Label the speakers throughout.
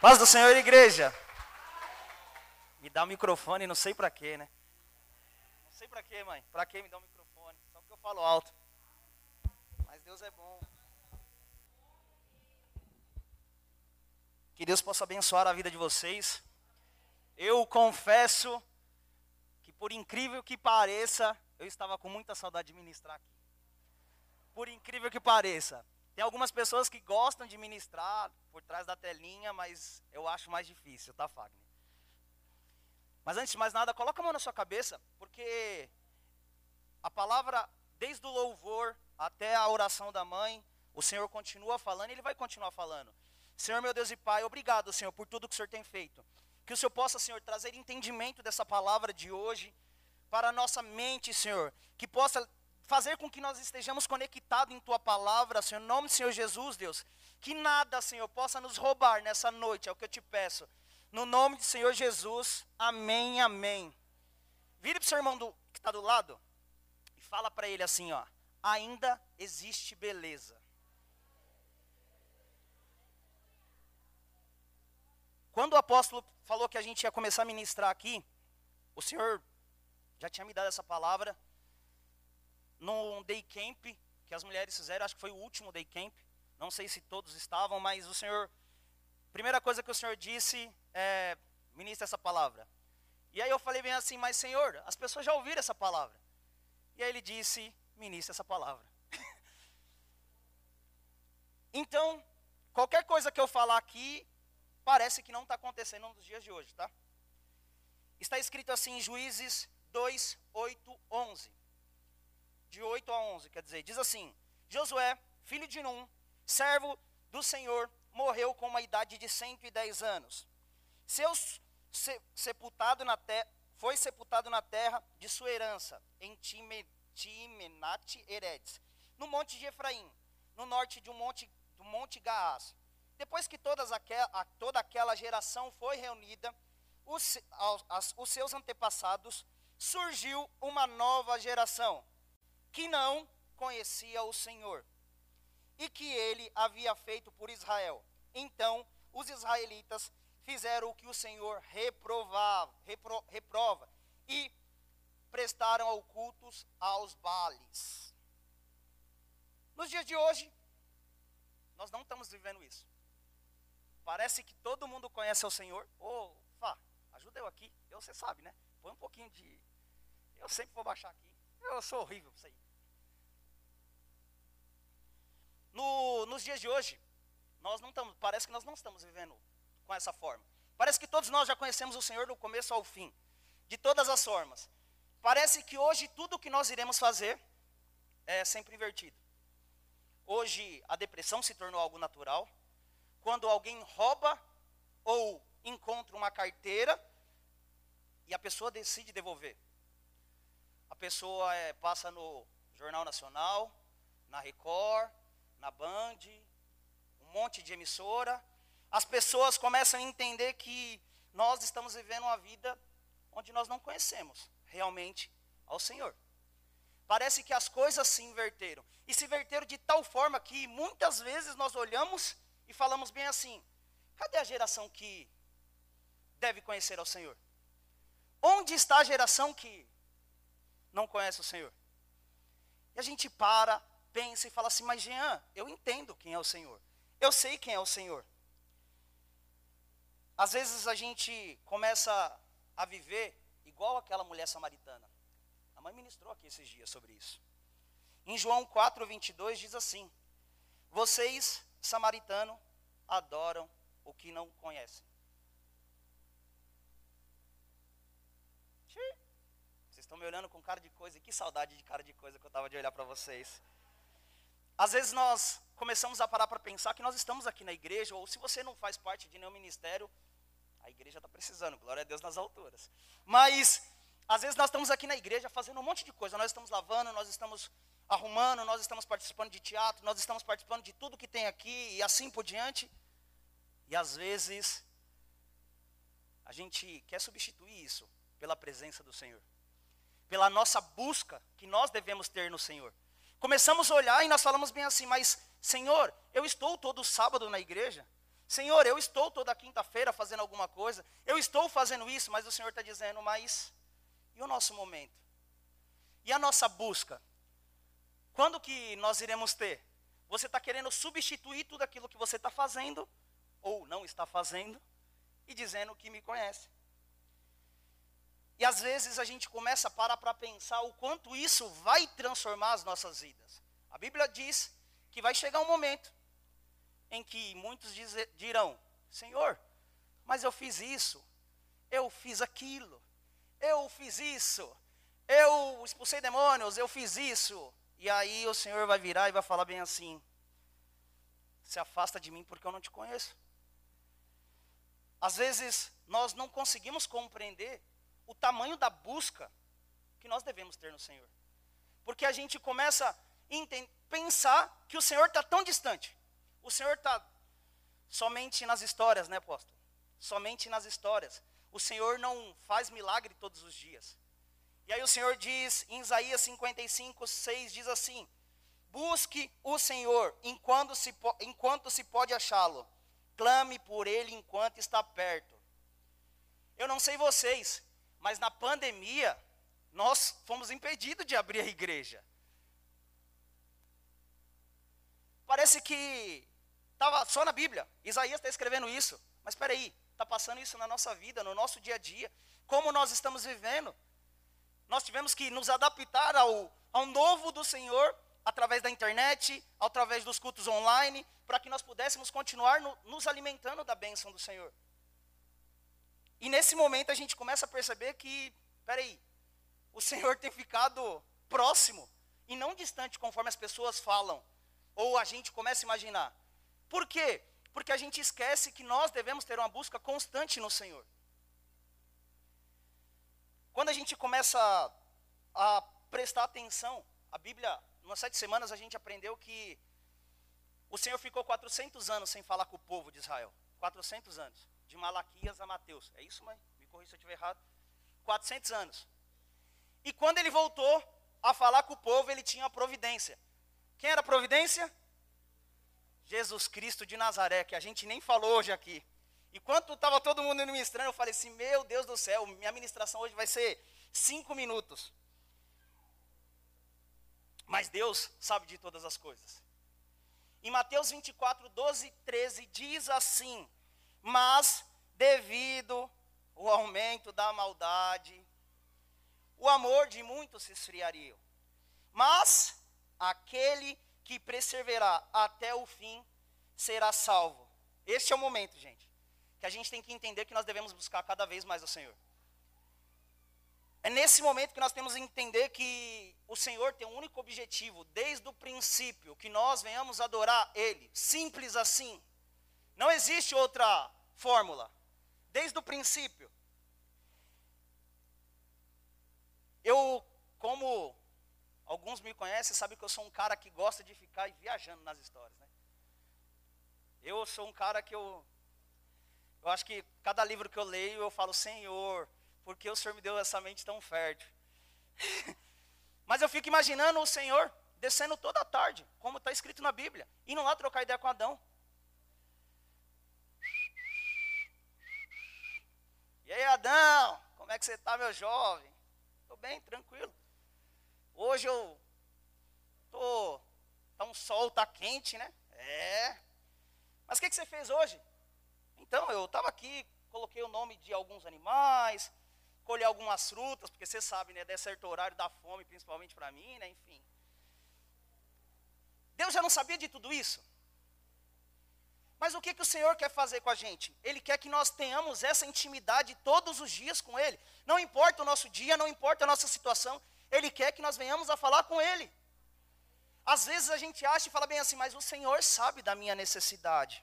Speaker 1: Paz do Senhor, igreja. Me dá o microfone, não sei pra quê, né? Não sei pra quê, mãe. Pra quê me dá o microfone? Só porque eu falo alto. Mas Deus é bom. Que Deus possa abençoar a vida de vocês. Eu confesso que, por incrível que pareça, eu estava com muita saudade de ministrar aqui. Por incrível que pareça. Tem algumas pessoas que gostam de ministrar por trás da telinha, mas eu acho mais difícil, tá, Fagner? Mas antes de mais nada, coloca a mão na sua cabeça, porque a palavra, desde o louvor até a oração da mãe, o Senhor continua falando e Ele vai continuar falando. Senhor, meu Deus e Pai, obrigado, Senhor, por tudo que o Senhor tem feito. Que o Senhor possa, Senhor, trazer entendimento dessa palavra de hoje para a nossa mente, Senhor. Que possa fazer com que nós estejamos conectados em Tua palavra, Senhor, em nome do Senhor Jesus, Deus. Que nada, Senhor, possa nos roubar nessa noite, é o que eu te peço. No nome do Senhor Jesus, amém, amém. Vire para o seu irmão do, que está do lado e fala para ele assim, ó. Ainda existe beleza. Quando o apóstolo falou que a gente ia começar a ministrar aqui, o Senhor já tinha me dado essa palavra num day camp que as mulheres fizeram, acho que foi o último day camp. Não sei se todos estavam, mas o Senhor, primeira coisa que o Senhor disse é, ministra essa palavra. E aí eu falei bem assim, mas Senhor, as pessoas já ouviram essa palavra. E aí ele disse, ministra essa palavra. então, qualquer coisa que eu falar aqui, parece que não está acontecendo nos dias de hoje, tá? Está escrito assim em Juízes 2, 8, 11 de 8 a 11, quer dizer, diz assim: Josué, filho de Num, servo do Senhor, morreu com uma idade de 110 anos. Seus se, sepultado na terra, foi sepultado na terra de sua herança, em Time, Timenate Eredes, no monte de Efraim, no norte de um monte, do monte Gaás. Depois que aquela, toda aquela geração foi reunida, os, as, os seus antepassados, surgiu uma nova geração, que não conhecia o Senhor e que ele havia feito por Israel. Então, os israelitas fizeram o que o Senhor reprovava, repro, reprova e prestaram cultos aos Baales. Nos dias de hoje, nós não estamos vivendo isso. Parece que todo mundo conhece o Senhor. Ô, oh, Fá, ajuda eu aqui. Eu, você sabe, né? Põe um pouquinho de. Eu sempre vou baixar aqui. Eu sou horrível isso aí. No, nos dias de hoje, nós não estamos, parece que nós não estamos vivendo com essa forma. Parece que todos nós já conhecemos o Senhor do começo ao fim, de todas as formas. Parece que hoje tudo que nós iremos fazer é sempre invertido. Hoje a depressão se tornou algo natural. Quando alguém rouba ou encontra uma carteira e a pessoa decide devolver. A pessoa é, passa no Jornal Nacional, na Record, na Band, um monte de emissora. As pessoas começam a entender que nós estamos vivendo uma vida onde nós não conhecemos realmente ao Senhor. Parece que as coisas se inverteram. E se inverteram de tal forma que muitas vezes nós olhamos e falamos bem assim: cadê a geração que deve conhecer ao Senhor? Onde está a geração que não conhece o Senhor? E a gente para, pensa e fala assim: Mas Jean, eu entendo quem é o Senhor. Eu sei quem é o Senhor. Às vezes a gente começa a viver igual aquela mulher samaritana. A mãe ministrou aqui esses dias sobre isso. Em João 4, 22 diz assim: Vocês, samaritano, adoram o que não conhecem. Vocês estão me olhando com cara de coisa, e que saudade de cara de coisa que eu estava de olhar para vocês. Às vezes nós começamos a parar para pensar que nós estamos aqui na igreja, ou se você não faz parte de nenhum ministério, a igreja está precisando, glória a Deus nas alturas. Mas, às vezes nós estamos aqui na igreja fazendo um monte de coisa, nós estamos lavando, nós estamos arrumando, nós estamos participando de teatro, nós estamos participando de tudo que tem aqui e assim por diante. E às vezes, a gente quer substituir isso pela presença do Senhor, pela nossa busca que nós devemos ter no Senhor. Começamos a olhar e nós falamos bem assim, mas Senhor, eu estou todo sábado na igreja. Senhor, eu estou toda quinta-feira fazendo alguma coisa, eu estou fazendo isso, mas o Senhor está dizendo, mas e o nosso momento? E a nossa busca? Quando que nós iremos ter? Você está querendo substituir tudo aquilo que você está fazendo, ou não está fazendo, e dizendo que me conhece. E às vezes a gente começa a parar para pensar o quanto isso vai transformar as nossas vidas. A Bíblia diz que vai chegar um momento em que muitos dizer, dirão: Senhor, mas eu fiz isso, eu fiz aquilo, eu fiz isso, eu expulsei demônios, eu fiz isso. E aí o Senhor vai virar e vai falar bem assim: Se afasta de mim porque eu não te conheço. Às vezes nós não conseguimos compreender o tamanho da busca que nós devemos ter no Senhor. Porque a gente começa a pensar que o Senhor está tão distante. O Senhor está somente nas histórias, né, apóstolo? Somente nas histórias. O Senhor não faz milagre todos os dias. E aí o Senhor diz, em Isaías 55, 6, diz assim: Busque o Senhor enquanto se, enquanto se pode achá-lo. Clame por ele enquanto está perto. Eu não sei vocês, mas na pandemia, nós fomos impedidos de abrir a igreja. Parece que estava só na Bíblia. Isaías está escrevendo isso. Mas espera aí, está passando isso na nossa vida, no nosso dia a dia. Como nós estamos vivendo. Nós tivemos que nos adaptar ao, ao novo do Senhor através da internet, através dos cultos online, para que nós pudéssemos continuar no, nos alimentando da bênção do Senhor. E nesse momento a gente começa a perceber que, peraí, o Senhor tem ficado próximo e não distante conforme as pessoas falam, ou a gente começa a imaginar. Por quê? Porque a gente esquece que nós devemos ter uma busca constante no Senhor. Quando a gente começa a, a prestar atenção, a Bíblia, umas sete semanas a gente aprendeu que o Senhor ficou 400 anos sem falar com o povo de Israel. 400 anos. De Malaquias a Mateus. É isso, mãe? Me corrija se eu estiver errado. 400 anos. E quando ele voltou a falar com o povo, ele tinha a providência. Quem era a providência? Jesus Cristo de Nazaré, que a gente nem falou hoje aqui. Enquanto estava todo mundo ministrando, eu falei assim: Meu Deus do céu, minha ministração hoje vai ser cinco minutos. Mas Deus sabe de todas as coisas. Em Mateus 24, 12 13, diz assim: Mas devido ao aumento da maldade, o amor de muitos se esfriaria. Mas aquele que perseverar até o fim será salvo. Este é o momento, gente, que a gente tem que entender que nós devemos buscar cada vez mais o Senhor. É nesse momento que nós temos que entender que o Senhor tem um único objetivo, desde o princípio, que nós venhamos adorar Ele. Simples assim. Não existe outra fórmula. Desde o princípio. Eu, como Alguns me conhecem, sabem que eu sou um cara que gosta de ficar viajando nas histórias, né? Eu sou um cara que eu eu acho que cada livro que eu leio eu falo, Senhor, por que o Senhor me deu essa mente tão fértil? Mas eu fico imaginando o Senhor descendo toda a tarde, como está escrito na Bíblia, indo lá trocar ideia com Adão. E aí, Adão, como é que você está, meu jovem? Estou bem, tranquilo. Hoje eu tô tá um sol, tá quente, né? É. Mas o que, que você fez hoje? Então, eu estava aqui, coloquei o nome de alguns animais, colhi algumas frutas, porque você sabe, né? Desse certo horário da fome, principalmente para mim, né? Enfim. Deus já não sabia de tudo isso? Mas o que, que o Senhor quer fazer com a gente? Ele quer que nós tenhamos essa intimidade todos os dias com Ele. Não importa o nosso dia, não importa a nossa situação, ele quer que nós venhamos a falar com Ele. Às vezes a gente acha e fala bem assim, mas o Senhor sabe da minha necessidade.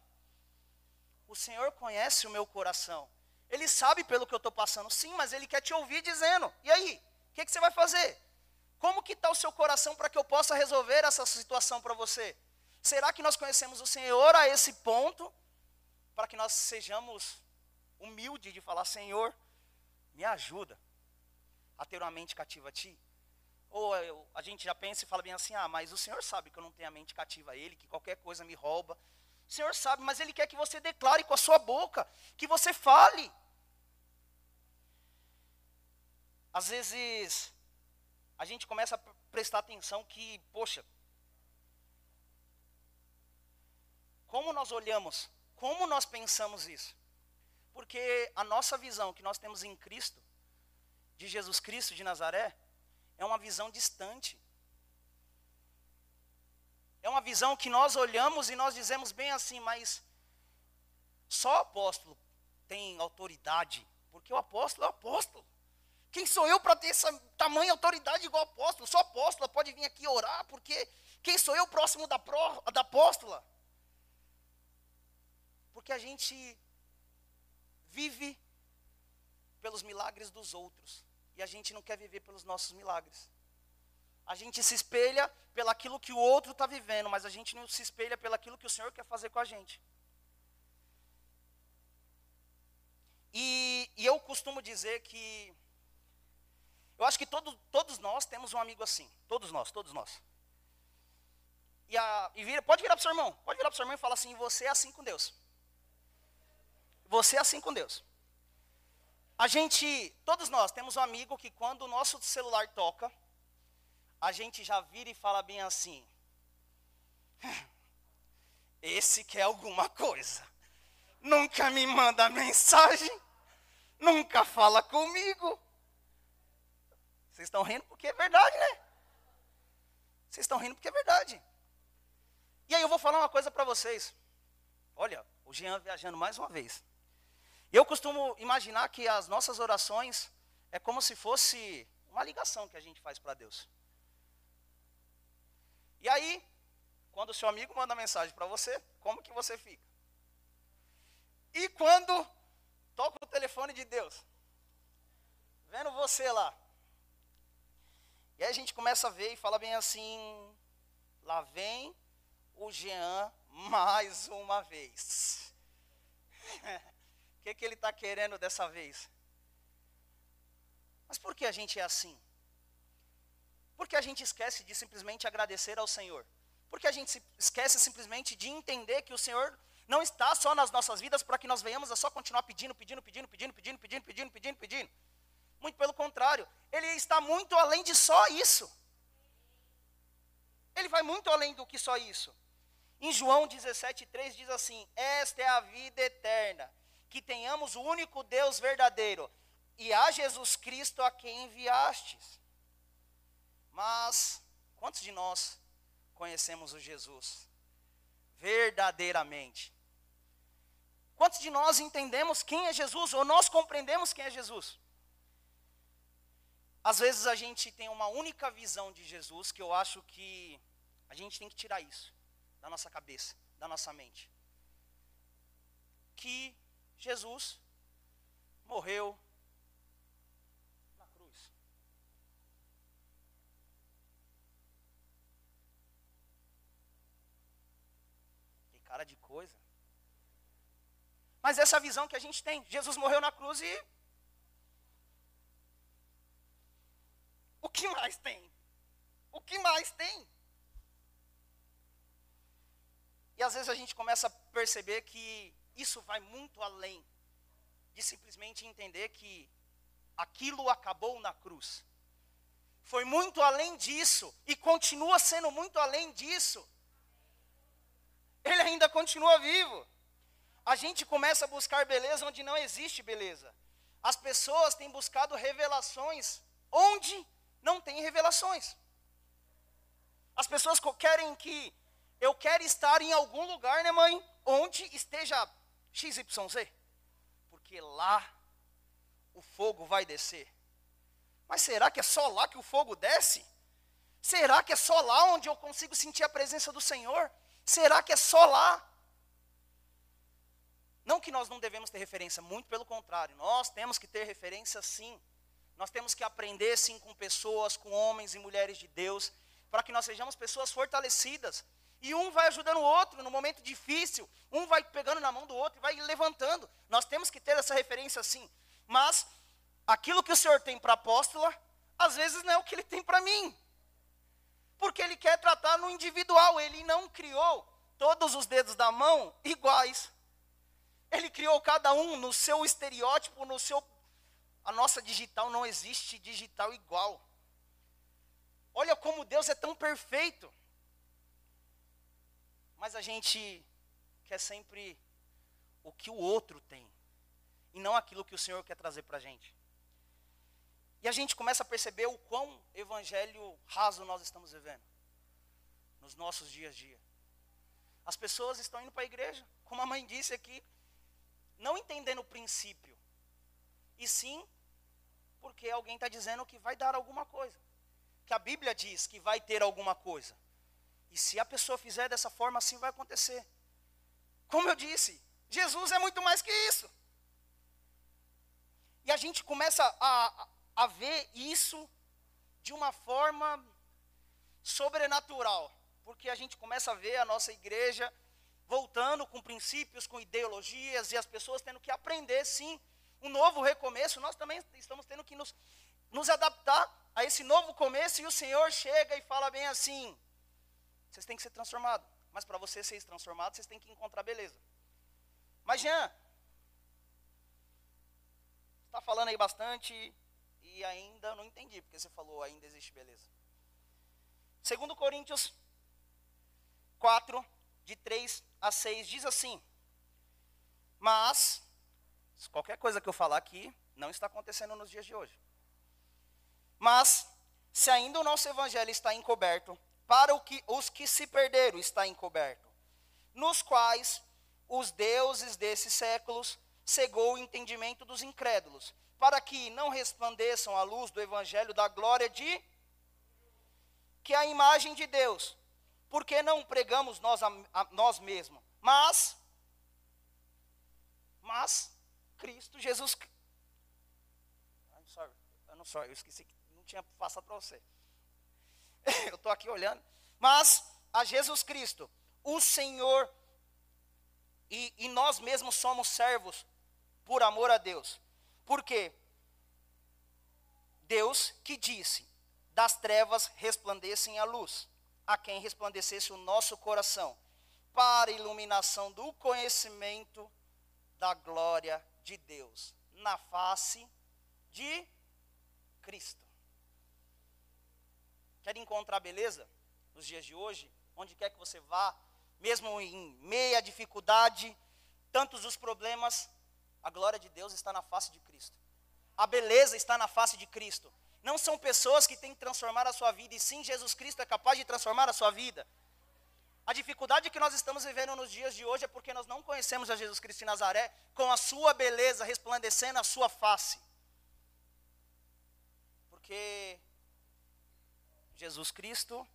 Speaker 1: O Senhor conhece o meu coração. Ele sabe pelo que eu estou passando. Sim, mas Ele quer te ouvir dizendo. E aí? O que, que você vai fazer? Como que está o seu coração para que eu possa resolver essa situação para você? Será que nós conhecemos o Senhor a esse ponto? Para que nós sejamos humildes de falar, Senhor, me ajuda a ter uma mente cativa a Ti. Ou a gente já pensa e fala bem assim: ah, mas o Senhor sabe que eu não tenho a mente cativa a Ele, que qualquer coisa me rouba. O Senhor sabe, mas Ele quer que você declare com a sua boca, que você fale. Às vezes, a gente começa a prestar atenção que, poxa, como nós olhamos, como nós pensamos isso? Porque a nossa visão que nós temos em Cristo, de Jesus Cristo de Nazaré, é uma visão distante. É uma visão que nós olhamos e nós dizemos bem assim, mas só apóstolo tem autoridade, porque o apóstolo é o apóstolo. Quem sou eu para ter essa tamanha autoridade igual apóstolo? Só apóstolo pode vir aqui orar, porque quem sou eu próximo da, pró, da apóstola? Porque a gente vive pelos milagres dos outros e a gente não quer viver pelos nossos milagres. A gente se espelha pelaquilo que o outro está vivendo, mas a gente não se espelha pelaquilo que o Senhor quer fazer com a gente. E, e eu costumo dizer que eu acho que todo, todos nós temos um amigo assim. Todos nós, todos nós. E, a, e vira, pode virar para o seu irmão. Pode virar para o seu irmão e falar assim: você é assim com Deus. Você é assim com Deus. A gente, todos nós, temos um amigo que quando o nosso celular toca, a gente já vira e fala bem assim: esse quer alguma coisa. Nunca me manda mensagem, nunca fala comigo. Vocês estão rindo porque é verdade, né? Vocês estão rindo porque é verdade. E aí eu vou falar uma coisa para vocês. Olha, o Jean viajando mais uma vez. Eu costumo imaginar que as nossas orações é como se fosse uma ligação que a gente faz para Deus. E aí, quando o seu amigo manda mensagem para você, como que você fica? E quando toca o telefone de Deus, vendo você lá, e aí a gente começa a ver e fala bem assim: lá vem o Jean mais uma vez. Que, que ele está querendo dessa vez? Mas por que a gente é assim? Porque a gente esquece de simplesmente agradecer ao Senhor. Porque a gente esquece simplesmente de entender que o Senhor não está só nas nossas vidas para que nós venhamos a só continuar pedindo, pedindo, pedindo, pedindo, pedindo, pedindo, pedindo, pedindo, pedindo. Muito pelo contrário, ele está muito além de só isso. Ele vai muito além do que só isso. Em João 17,3 diz assim: Esta é a vida eterna, que tenhamos o único Deus verdadeiro e a Jesus Cristo a quem enviastes. Mas, quantos de nós conhecemos o Jesus verdadeiramente? Quantos de nós entendemos quem é Jesus ou nós compreendemos quem é Jesus? Às vezes a gente tem uma única visão de Jesus que eu acho que a gente tem que tirar isso da nossa cabeça, da nossa mente. Que Jesus morreu na cruz. Que cara de coisa. Mas essa visão que a gente tem. Jesus morreu na cruz e O que mais tem? O que mais tem? E às vezes a gente começa a perceber que isso vai muito além de simplesmente entender que aquilo acabou na cruz. Foi muito além disso e continua sendo muito além disso. Ele ainda continua vivo. A gente começa a buscar beleza onde não existe beleza. As pessoas têm buscado revelações onde não tem revelações. As pessoas querem que eu quero estar em algum lugar, né, mãe, onde esteja XYZ. Porque lá o fogo vai descer. Mas será que é só lá que o fogo desce? Será que é só lá onde eu consigo sentir a presença do Senhor? Será que é só lá? Não que nós não devemos ter referência, muito pelo contrário, nós temos que ter referência sim. Nós temos que aprender sim com pessoas, com homens e mulheres de Deus, para que nós sejamos pessoas fortalecidas. E um vai ajudando o outro no momento difícil, um vai pegando na mão do outro e vai levantando. Nós temos que ter essa referência sim. Mas aquilo que o Senhor tem para a apóstola, às vezes não é o que ele tem para mim. Porque ele quer tratar no individual, ele não criou todos os dedos da mão iguais. Ele criou cada um no seu estereótipo, no seu. A nossa digital não existe digital igual. Olha como Deus é tão perfeito. Mas a gente quer sempre o que o outro tem, e não aquilo que o Senhor quer trazer para a gente. E a gente começa a perceber o quão evangelho raso nós estamos vivendo nos nossos dias a dia. As pessoas estão indo para a igreja, como a mãe disse aqui, não entendendo o princípio, e sim porque alguém está dizendo que vai dar alguma coisa, que a Bíblia diz que vai ter alguma coisa. E se a pessoa fizer dessa forma, assim vai acontecer. Como eu disse, Jesus é muito mais que isso. E a gente começa a, a ver isso de uma forma sobrenatural, porque a gente começa a ver a nossa igreja voltando com princípios, com ideologias, e as pessoas tendo que aprender, sim, um novo recomeço. Nós também estamos tendo que nos, nos adaptar a esse novo começo, e o Senhor chega e fala bem assim: vocês têm que ser transformados, mas para vocês serem transformados, vocês têm que encontrar beleza. Mas, Jean, está falando aí bastante e ainda não entendi, porque você falou ainda existe beleza. Segundo Coríntios 4, de 3 a 6, diz assim, mas, qualquer coisa que eu falar aqui, não está acontecendo nos dias de hoje. Mas, se ainda o nosso evangelho está encoberto, para que, os que se perderam está encoberto, nos quais os deuses desses séculos cegou o entendimento dos incrédulos, para que não resplandeçam a luz do evangelho da glória de que é a imagem de Deus, porque não pregamos nós a, a nós mesmos, mas mas Cristo Jesus I'm sorry, não sorry, eu esqueci que não tinha passado para você. eu estou aqui olhando, mas a Jesus Cristo, o Senhor e, e nós mesmos somos servos por amor a Deus. Por quê? Deus que disse: das trevas resplandecem a luz, a quem resplandecesse o nosso coração, para a iluminação do conhecimento da glória de Deus, na face de Cristo. Quer encontrar beleza nos dias de hoje? Onde quer que você vá, mesmo em meia dificuldade, tantos os problemas, a glória de Deus está na face de Cristo. A beleza está na face de Cristo. Não são pessoas que têm que transformar a sua vida, e sim Jesus Cristo é capaz de transformar a sua vida. A dificuldade que nós estamos vivendo nos dias de hoje é porque nós não conhecemos a Jesus Cristo de Nazaré com a sua beleza resplandecendo a sua face. Porque Jesus Cristo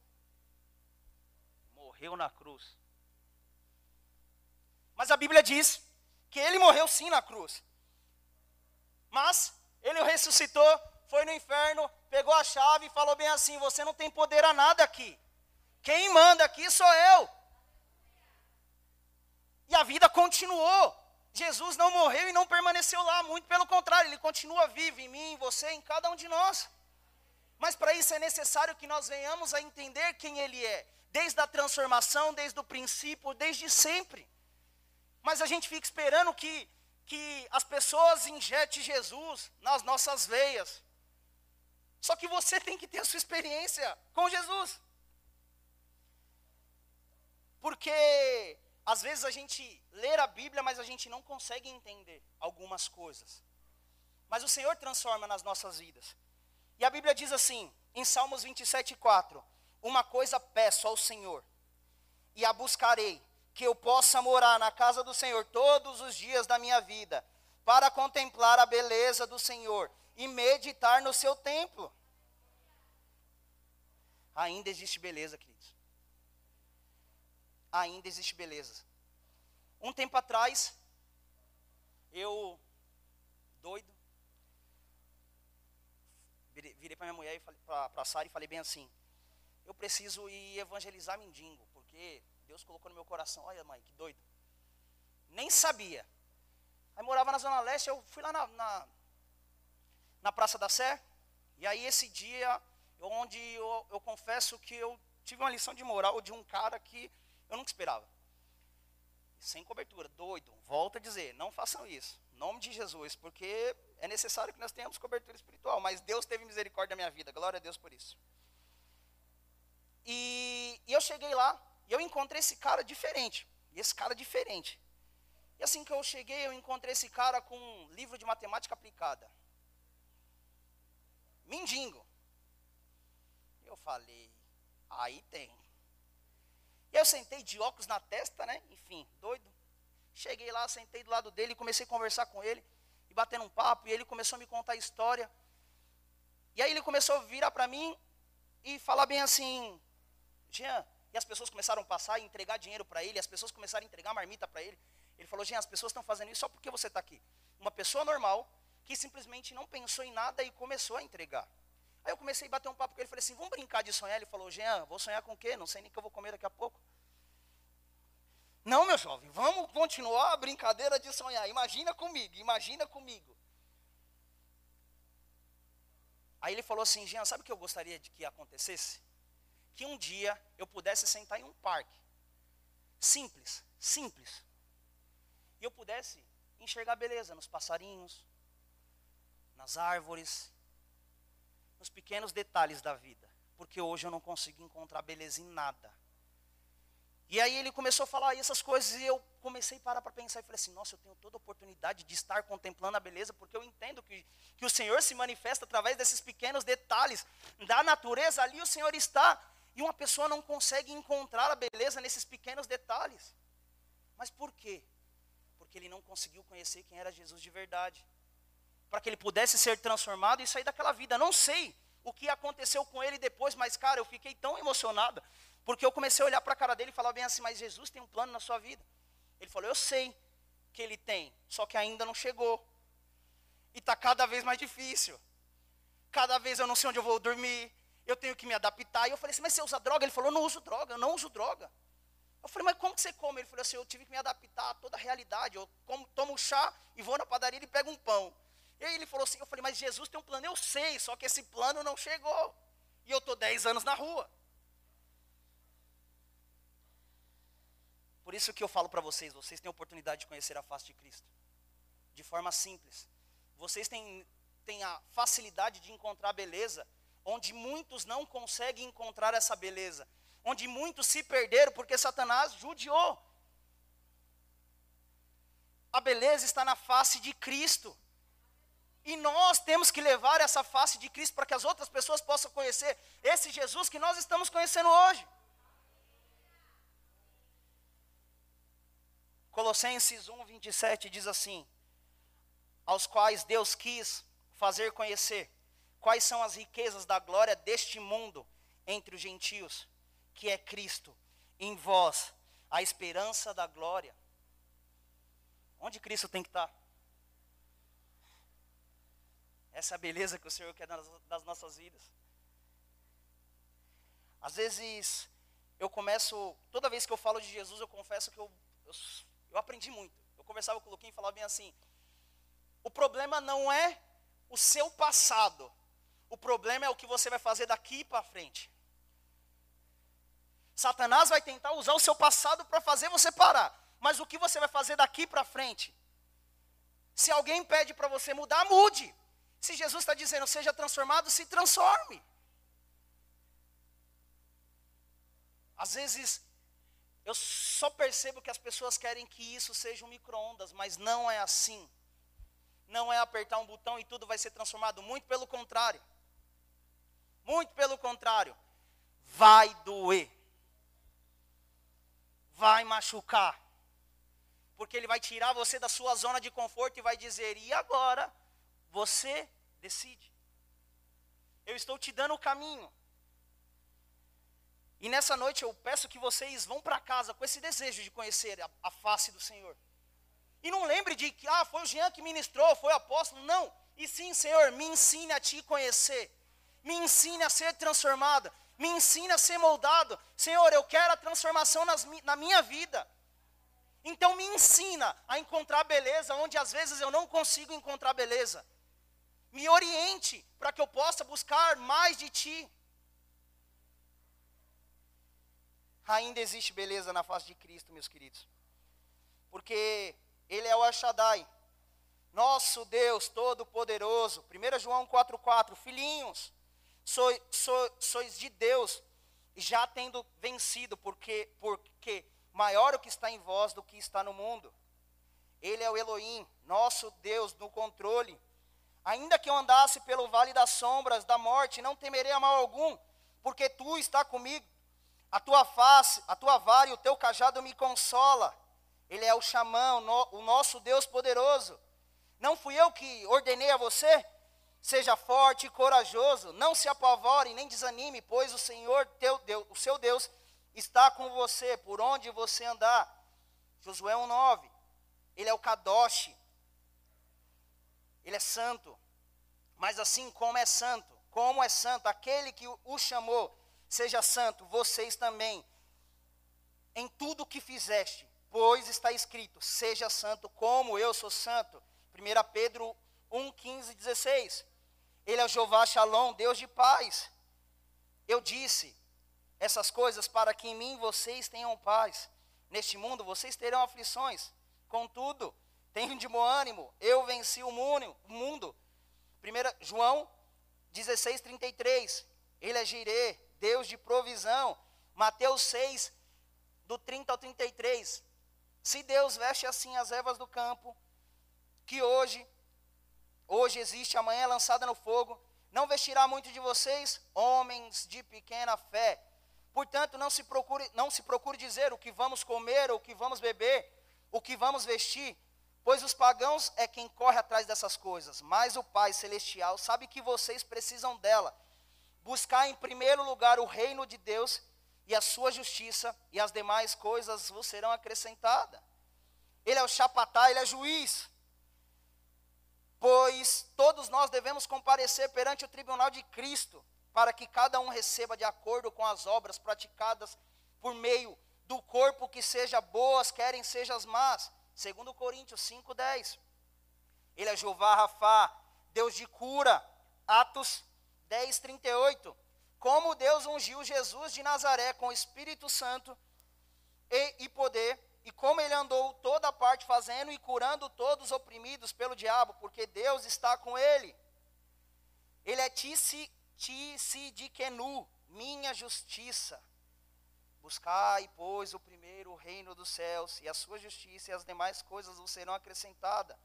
Speaker 1: morreu na cruz mas a Bíblia diz que ele morreu sim na cruz. Mas ele ressuscitou, foi no inferno, pegou a chave e falou bem assim: Você não tem poder a nada aqui. Quem manda aqui sou eu. E a vida continuou. Jesus não morreu e não permaneceu lá, muito pelo contrário, ele continua vivo em mim, em você, em cada um de nós. Mas para isso é necessário que nós venhamos a entender quem ele é, desde a transformação, desde o princípio, desde sempre. Mas a gente fica esperando que, que as pessoas injetem Jesus nas nossas veias. Só que você tem que ter a sua experiência com Jesus. Porque às vezes a gente lê a Bíblia, mas a gente não consegue entender algumas coisas. Mas o Senhor transforma nas nossas vidas. E a Bíblia diz assim, em Salmos 27, 4: Uma coisa peço ao Senhor, e a buscarei, que eu possa morar na casa do Senhor todos os dias da minha vida, para contemplar a beleza do Senhor e meditar no seu templo. Ainda existe beleza, queridos. Ainda existe beleza. Um tempo atrás, eu, doido, virei para minha mulher, para Sara e falei bem assim: eu preciso ir evangelizar mendigo, porque Deus colocou no meu coração. Olha, mãe, que doido. Nem sabia. Aí morava na Zona Leste, eu fui lá na, na, na Praça da Sé. E aí esse dia, onde eu, eu confesso que eu tive uma lição de moral de um cara que eu nunca esperava. sem cobertura, doido. Volto a dizer, não façam isso. Nome de Jesus, porque é necessário que nós tenhamos cobertura espiritual. Mas Deus teve misericórdia da minha vida. Glória a Deus por isso. E, e eu cheguei lá e eu encontrei esse cara diferente. E esse cara diferente. E assim que eu cheguei, eu encontrei esse cara com um livro de matemática aplicada. Mindingo. Eu falei, aí tem. E eu sentei de óculos na testa, né? Enfim, doido. Cheguei lá, sentei do lado dele, comecei a conversar com ele, e batendo um papo, e ele começou a me contar a história. E aí ele começou a virar para mim e falar bem assim, Jean, e as pessoas começaram a passar e entregar dinheiro para ele, as pessoas começaram a entregar marmita para ele. Ele falou, Jean, as pessoas estão fazendo isso só porque você está aqui. Uma pessoa normal, que simplesmente não pensou em nada e começou a entregar. Aí eu comecei a bater um papo com ele, falei assim, vamos brincar de sonhar? Ele falou, Jean, vou sonhar com o quê? Não sei nem o que eu vou comer daqui a pouco. Não, meu jovem, vamos continuar a brincadeira de sonhar. Imagina comigo, imagina comigo. Aí ele falou assim, Jean, sabe o que eu gostaria de que acontecesse? Que um dia eu pudesse sentar em um parque. Simples, simples. E eu pudesse enxergar beleza nos passarinhos, nas árvores, nos pequenos detalhes da vida. Porque hoje eu não consigo encontrar beleza em nada. E aí ele começou a falar essas coisas e eu comecei a parar para pensar e falei assim, nossa, eu tenho toda a oportunidade de estar contemplando a beleza, porque eu entendo que, que o Senhor se manifesta através desses pequenos detalhes da natureza, ali o Senhor está. E uma pessoa não consegue encontrar a beleza nesses pequenos detalhes. Mas por quê? Porque ele não conseguiu conhecer quem era Jesus de verdade para que ele pudesse ser transformado e sair daquela vida. Não sei o que aconteceu com ele depois, mas, cara, eu fiquei tão emocionada, porque eu comecei a olhar para a cara dele e falar bem assim: Mas Jesus tem um plano na sua vida. Ele falou: Eu sei que ele tem, só que ainda não chegou. E está cada vez mais difícil. Cada vez eu não sei onde eu vou dormir, eu tenho que me adaptar. E eu falei assim: Mas você usa droga? Ele falou: não uso droga, eu não uso droga. Eu falei, mas como que você come? Ele falou assim, eu tive que me adaptar a toda a realidade. Eu como, tomo chá e vou na padaria e pego um pão. E aí ele falou assim, eu falei, mas Jesus tem um plano, eu sei, só que esse plano não chegou. E eu estou 10 anos na rua. Por isso que eu falo para vocês, vocês têm a oportunidade de conhecer a face de Cristo. De forma simples. Vocês têm, têm a facilidade de encontrar beleza, onde muitos não conseguem encontrar essa beleza. Onde muitos se perderam porque Satanás judiou. A beleza está na face de Cristo. E nós temos que levar essa face de Cristo para que as outras pessoas possam conhecer esse Jesus que nós estamos conhecendo hoje. Colossenses 1, 27 diz assim: Aos quais Deus quis fazer conhecer quais são as riquezas da glória deste mundo entre os gentios, que é Cristo, em vós, a esperança da glória. Onde Cristo tem que estar? Essa é a beleza que o Senhor quer das, nossas vidas. Às vezes, eu começo, toda vez que eu falo de Jesus, eu confesso que eu, eu, eu aprendi muito. Eu conversava com o Luquinho e falava bem assim: o problema não é o seu passado, o problema é o que você vai fazer daqui para frente. Satanás vai tentar usar o seu passado para fazer você parar, mas o que você vai fazer daqui para frente? Se alguém pede para você mudar, mude. Se Jesus está dizendo, seja transformado, se transforme. Às vezes, eu só percebo que as pessoas querem que isso seja um micro-ondas, mas não é assim. Não é apertar um botão e tudo vai ser transformado. Muito pelo contrário. Muito pelo contrário. Vai doer. Vai machucar. Porque ele vai tirar você da sua zona de conforto e vai dizer: e agora? Você decide. Eu estou te dando o caminho. E nessa noite eu peço que vocês vão para casa com esse desejo de conhecer a, a, face do Senhor. E não lembre de que, ah, foi o Jean que ministrou, foi o apóstolo. Não. E sim, Senhor, me ensine a te conhecer. Me ensine a ser transformado. Me ensine a ser moldado. Senhor, eu quero a transformação nas, na minha vida. Então me ensina a encontrar beleza onde às vezes eu não consigo encontrar beleza me oriente para que eu possa buscar mais de ti. Ainda existe beleza na face de Cristo, meus queridos. porque Ele é o Ashadai, nosso Deus Todo-Poderoso. 1 João 4,4: Filhinhos, sois, sois, sois de Deus, já tendo vencido, porque, porque maior o que está em vós do que está no mundo. Ele é o Elohim, nosso Deus, no controle. Ainda que eu andasse pelo vale das sombras da morte, não temerei a mal algum, porque tu está comigo. A tua face, a tua vara e o teu cajado me consola. Ele é o xamã, o nosso Deus poderoso. Não fui eu que ordenei a você? Seja forte e corajoso, não se apavore nem desanime, pois o Senhor, teu Deus, o seu Deus, está com você por onde você andar. Josué 1,9. Ele é o Kadosh. Ele é santo. Mas assim como é santo, como é santo, aquele que o chamou, seja santo, vocês também, em tudo que fizeste, pois está escrito: seja santo como eu sou santo. 1 Pedro 1, 15, 16. Ele é o Jeová Shalom, Deus de paz. Eu disse essas coisas para que em mim vocês tenham paz. Neste mundo vocês terão aflições. Contudo, tenham de bom ânimo. Eu venci o mundo. 1 João 16, 33. Ele é Jirê, Deus de provisão. Mateus 6, do 30 ao 33. Se Deus veste assim as ervas do campo, que hoje, hoje existe, amanhã é lançada no fogo, não vestirá muito de vocês, homens de pequena fé. Portanto, não se procure, não se procure dizer o que vamos comer, ou o que vamos beber, o que vamos vestir, pois os pagãos é quem corre atrás dessas coisas, mas o Pai celestial sabe que vocês precisam dela. Buscar em primeiro lugar o reino de Deus e a sua justiça, e as demais coisas vos serão acrescentadas. Ele é o chapatá, ele é juiz. Pois todos nós devemos comparecer perante o tribunal de Cristo, para que cada um receba de acordo com as obras praticadas por meio do corpo, que seja boas, querem sejam as más. Segundo Coríntios 5:10. Ele é Jeová Rafá, Deus de cura. Atos 10:38. Como Deus ungiu Jesus de Nazaré com o Espírito Santo e, e poder, e como ele andou toda parte fazendo e curando todos os oprimidos pelo diabo, porque Deus está com ele. Ele é Tisi Tisidikenu, minha justiça. Buscai, pois, o primeiro reino dos céus, e a sua justiça e as demais coisas vos serão acrescentadas.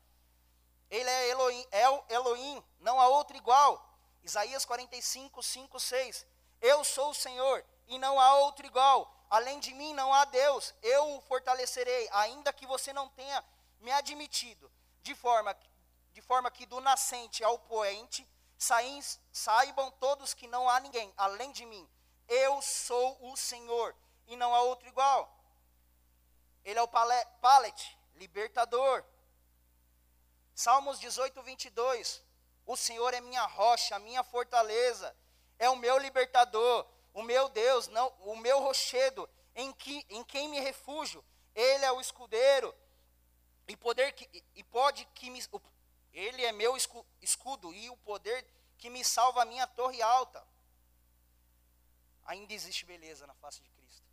Speaker 1: Ele é Elohim, é o Elohim, não há outro igual. Isaías 45, 5, 6. Eu sou o Senhor, e não há outro igual. Além de mim não há Deus. Eu o fortalecerei, ainda que você não tenha me admitido. De forma, de forma que do nascente ao poente saibam todos que não há ninguém além de mim. Eu sou o Senhor e não há outro igual. Ele é o palet, libertador. Salmos 18, 22. O Senhor é minha rocha, minha fortaleza, é o meu libertador, o meu Deus, não, o meu rochedo, em, que, em quem me refúgio. Ele é o escudeiro e poder que, e pode que me, ele é meu escudo e o poder que me salva a minha torre alta. Ainda existe beleza na face de Cristo.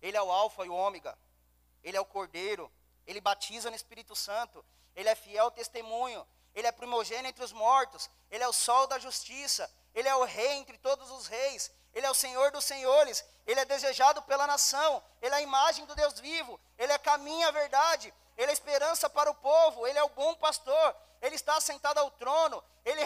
Speaker 1: Ele é o Alfa e o Ômega. Ele é o Cordeiro. Ele batiza no Espírito Santo. Ele é fiel testemunho. Ele é primogênito entre os mortos. Ele é o sol da justiça. Ele é o rei entre todos os reis. Ele é o Senhor dos senhores. Ele é desejado pela nação. Ele é a imagem do Deus vivo. Ele é caminho à verdade. Ele é esperança para o povo, Ele é o bom pastor, Ele está sentado ao trono, Ele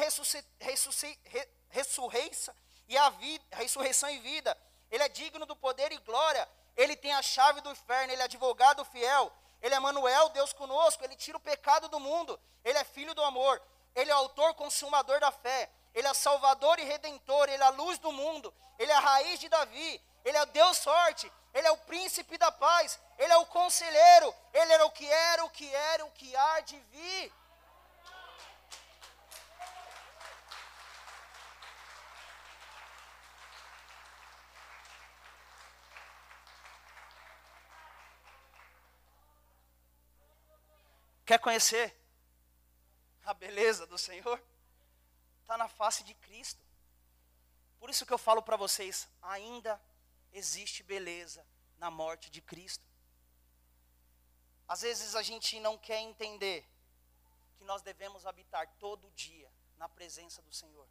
Speaker 1: ressurreiça e a vida, ressurreição e vida. Ele é digno do poder e glória. Ele tem a chave do inferno, ele é advogado fiel. Ele é Manuel, Deus conosco, ele tira o pecado do mundo. Ele é filho do amor. Ele é autor consumador da fé. Ele é salvador e redentor, ele é a luz do mundo. Ele é a raiz de Davi. Ele é Deus forte, Ele é o príncipe da paz, Ele é o conselheiro, Ele era o que era, o que era, o que há de vir. Quer conhecer a beleza do Senhor? Está na face de Cristo. Por isso que eu falo para vocês, ainda existe beleza na morte de Cristo. Às vezes a gente não quer entender que nós devemos habitar todo dia na presença do Senhor.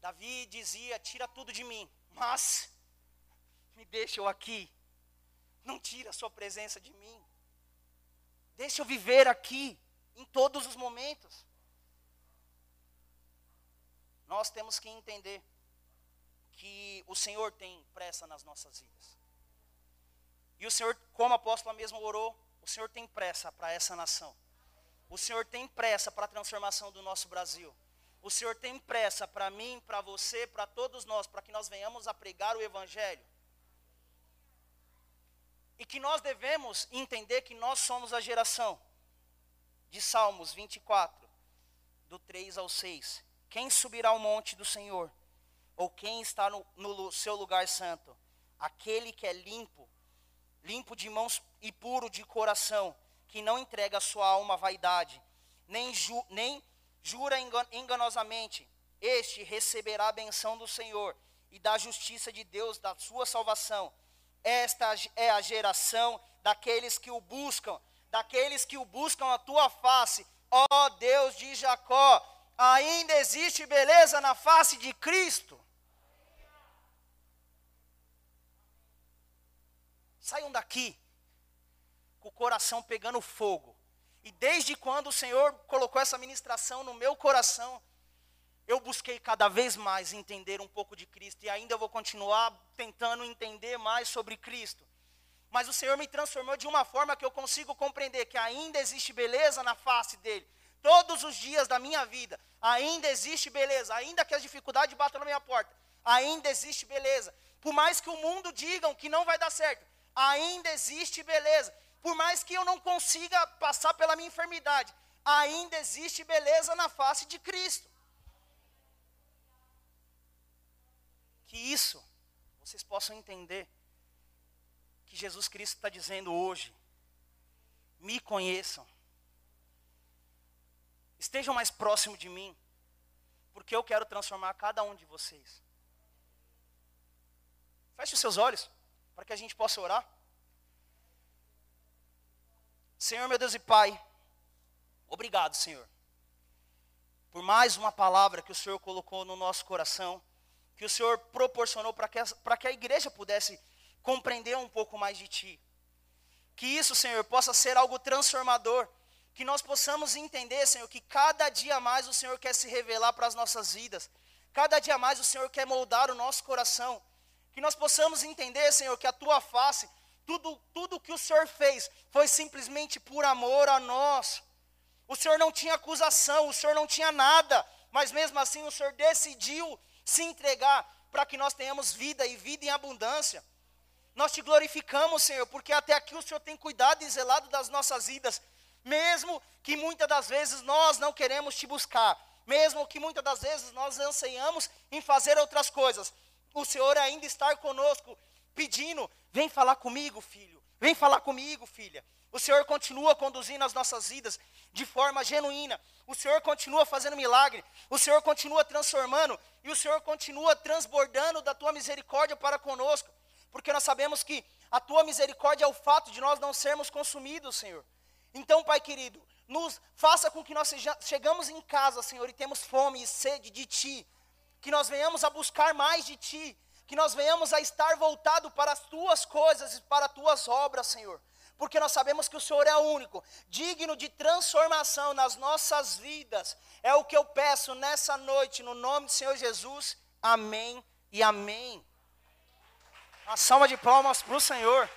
Speaker 1: Davi dizia: Tira tudo de mim, mas me deixa eu aqui. Não tira a sua presença de mim. Deixa eu viver aqui em todos os momentos. Nós temos que entender que o Senhor tem pressa nas nossas vidas. E o Senhor, como a apóstola mesmo orou, o Senhor tem pressa para essa nação. O Senhor tem pressa para a transformação do nosso Brasil. O Senhor tem pressa para mim, para você, para todos nós, para que nós venhamos a pregar o Evangelho. E que nós devemos entender que nós somos a geração de Salmos 24, do 3 ao 6. Quem subirá ao monte do Senhor? Ou quem está no, no seu lugar santo? Aquele que é limpo, limpo de mãos e puro de coração, que não entrega a sua alma à vaidade, nem, ju, nem jura enganosamente, este receberá a benção do Senhor e da justiça de Deus, da sua salvação. Esta é a geração daqueles que o buscam, daqueles que o buscam a tua face, ó Deus de Jacó. Ainda existe beleza na face de Cristo. Saiam daqui com o coração pegando fogo. E desde quando o Senhor colocou essa ministração no meu coração, eu busquei cada vez mais entender um pouco de Cristo e ainda vou continuar tentando entender mais sobre Cristo. Mas o Senhor me transformou de uma forma que eu consigo compreender que ainda existe beleza na face dele. Todos os dias da minha vida, ainda existe beleza, ainda que as dificuldades batam na minha porta, ainda existe beleza. Por mais que o mundo digam que não vai dar certo, ainda existe beleza. Por mais que eu não consiga passar pela minha enfermidade, ainda existe beleza na face de Cristo. Vocês possam entender que Jesus Cristo está dizendo hoje: me conheçam, estejam mais próximo de mim, porque eu quero transformar cada um de vocês. Feche os seus olhos para que a gente possa orar. Senhor, meu Deus e Pai, obrigado, Senhor, por mais uma palavra que o Senhor colocou no nosso coração, que o Senhor proporcionou para que, que a igreja pudesse compreender um pouco mais de Ti. Que isso, Senhor, possa ser algo transformador, que nós possamos entender, Senhor, que cada dia mais o Senhor quer se revelar para as nossas vidas, cada dia mais o Senhor quer moldar o nosso coração, que nós possamos entender, Senhor, que a Tua face tudo, tudo que o Senhor fez foi simplesmente por amor a nós. O Senhor não tinha acusação, o Senhor não tinha nada, mas mesmo assim o Senhor decidiu se entregar para que nós tenhamos vida e vida em abundância. Nós te glorificamos, Senhor, porque até aqui o Senhor tem cuidado e zelado das nossas vidas, mesmo que muitas das vezes nós não queremos te buscar, mesmo que muitas das vezes nós anseiamos em fazer outras coisas, o Senhor ainda está conosco pedindo: vem falar comigo, filho, vem falar comigo, filha. O Senhor continua conduzindo as nossas vidas de forma genuína. O Senhor continua fazendo milagre. O Senhor continua transformando. E o Senhor continua transbordando da tua misericórdia para conosco. Porque nós sabemos que a tua misericórdia é o fato de nós não sermos consumidos, Senhor. Então, Pai querido, nos faça com que nós seja, chegamos em casa, Senhor, e temos fome e sede de Ti. Que nós venhamos a buscar mais de Ti que nós venhamos a estar voltado para as tuas coisas e para as tuas obras, Senhor. Porque nós sabemos que o Senhor é único, digno de transformação nas nossas vidas. É o que eu peço nessa noite, no nome do Senhor Jesus. Amém e amém. Uma salva de palmas para o Senhor.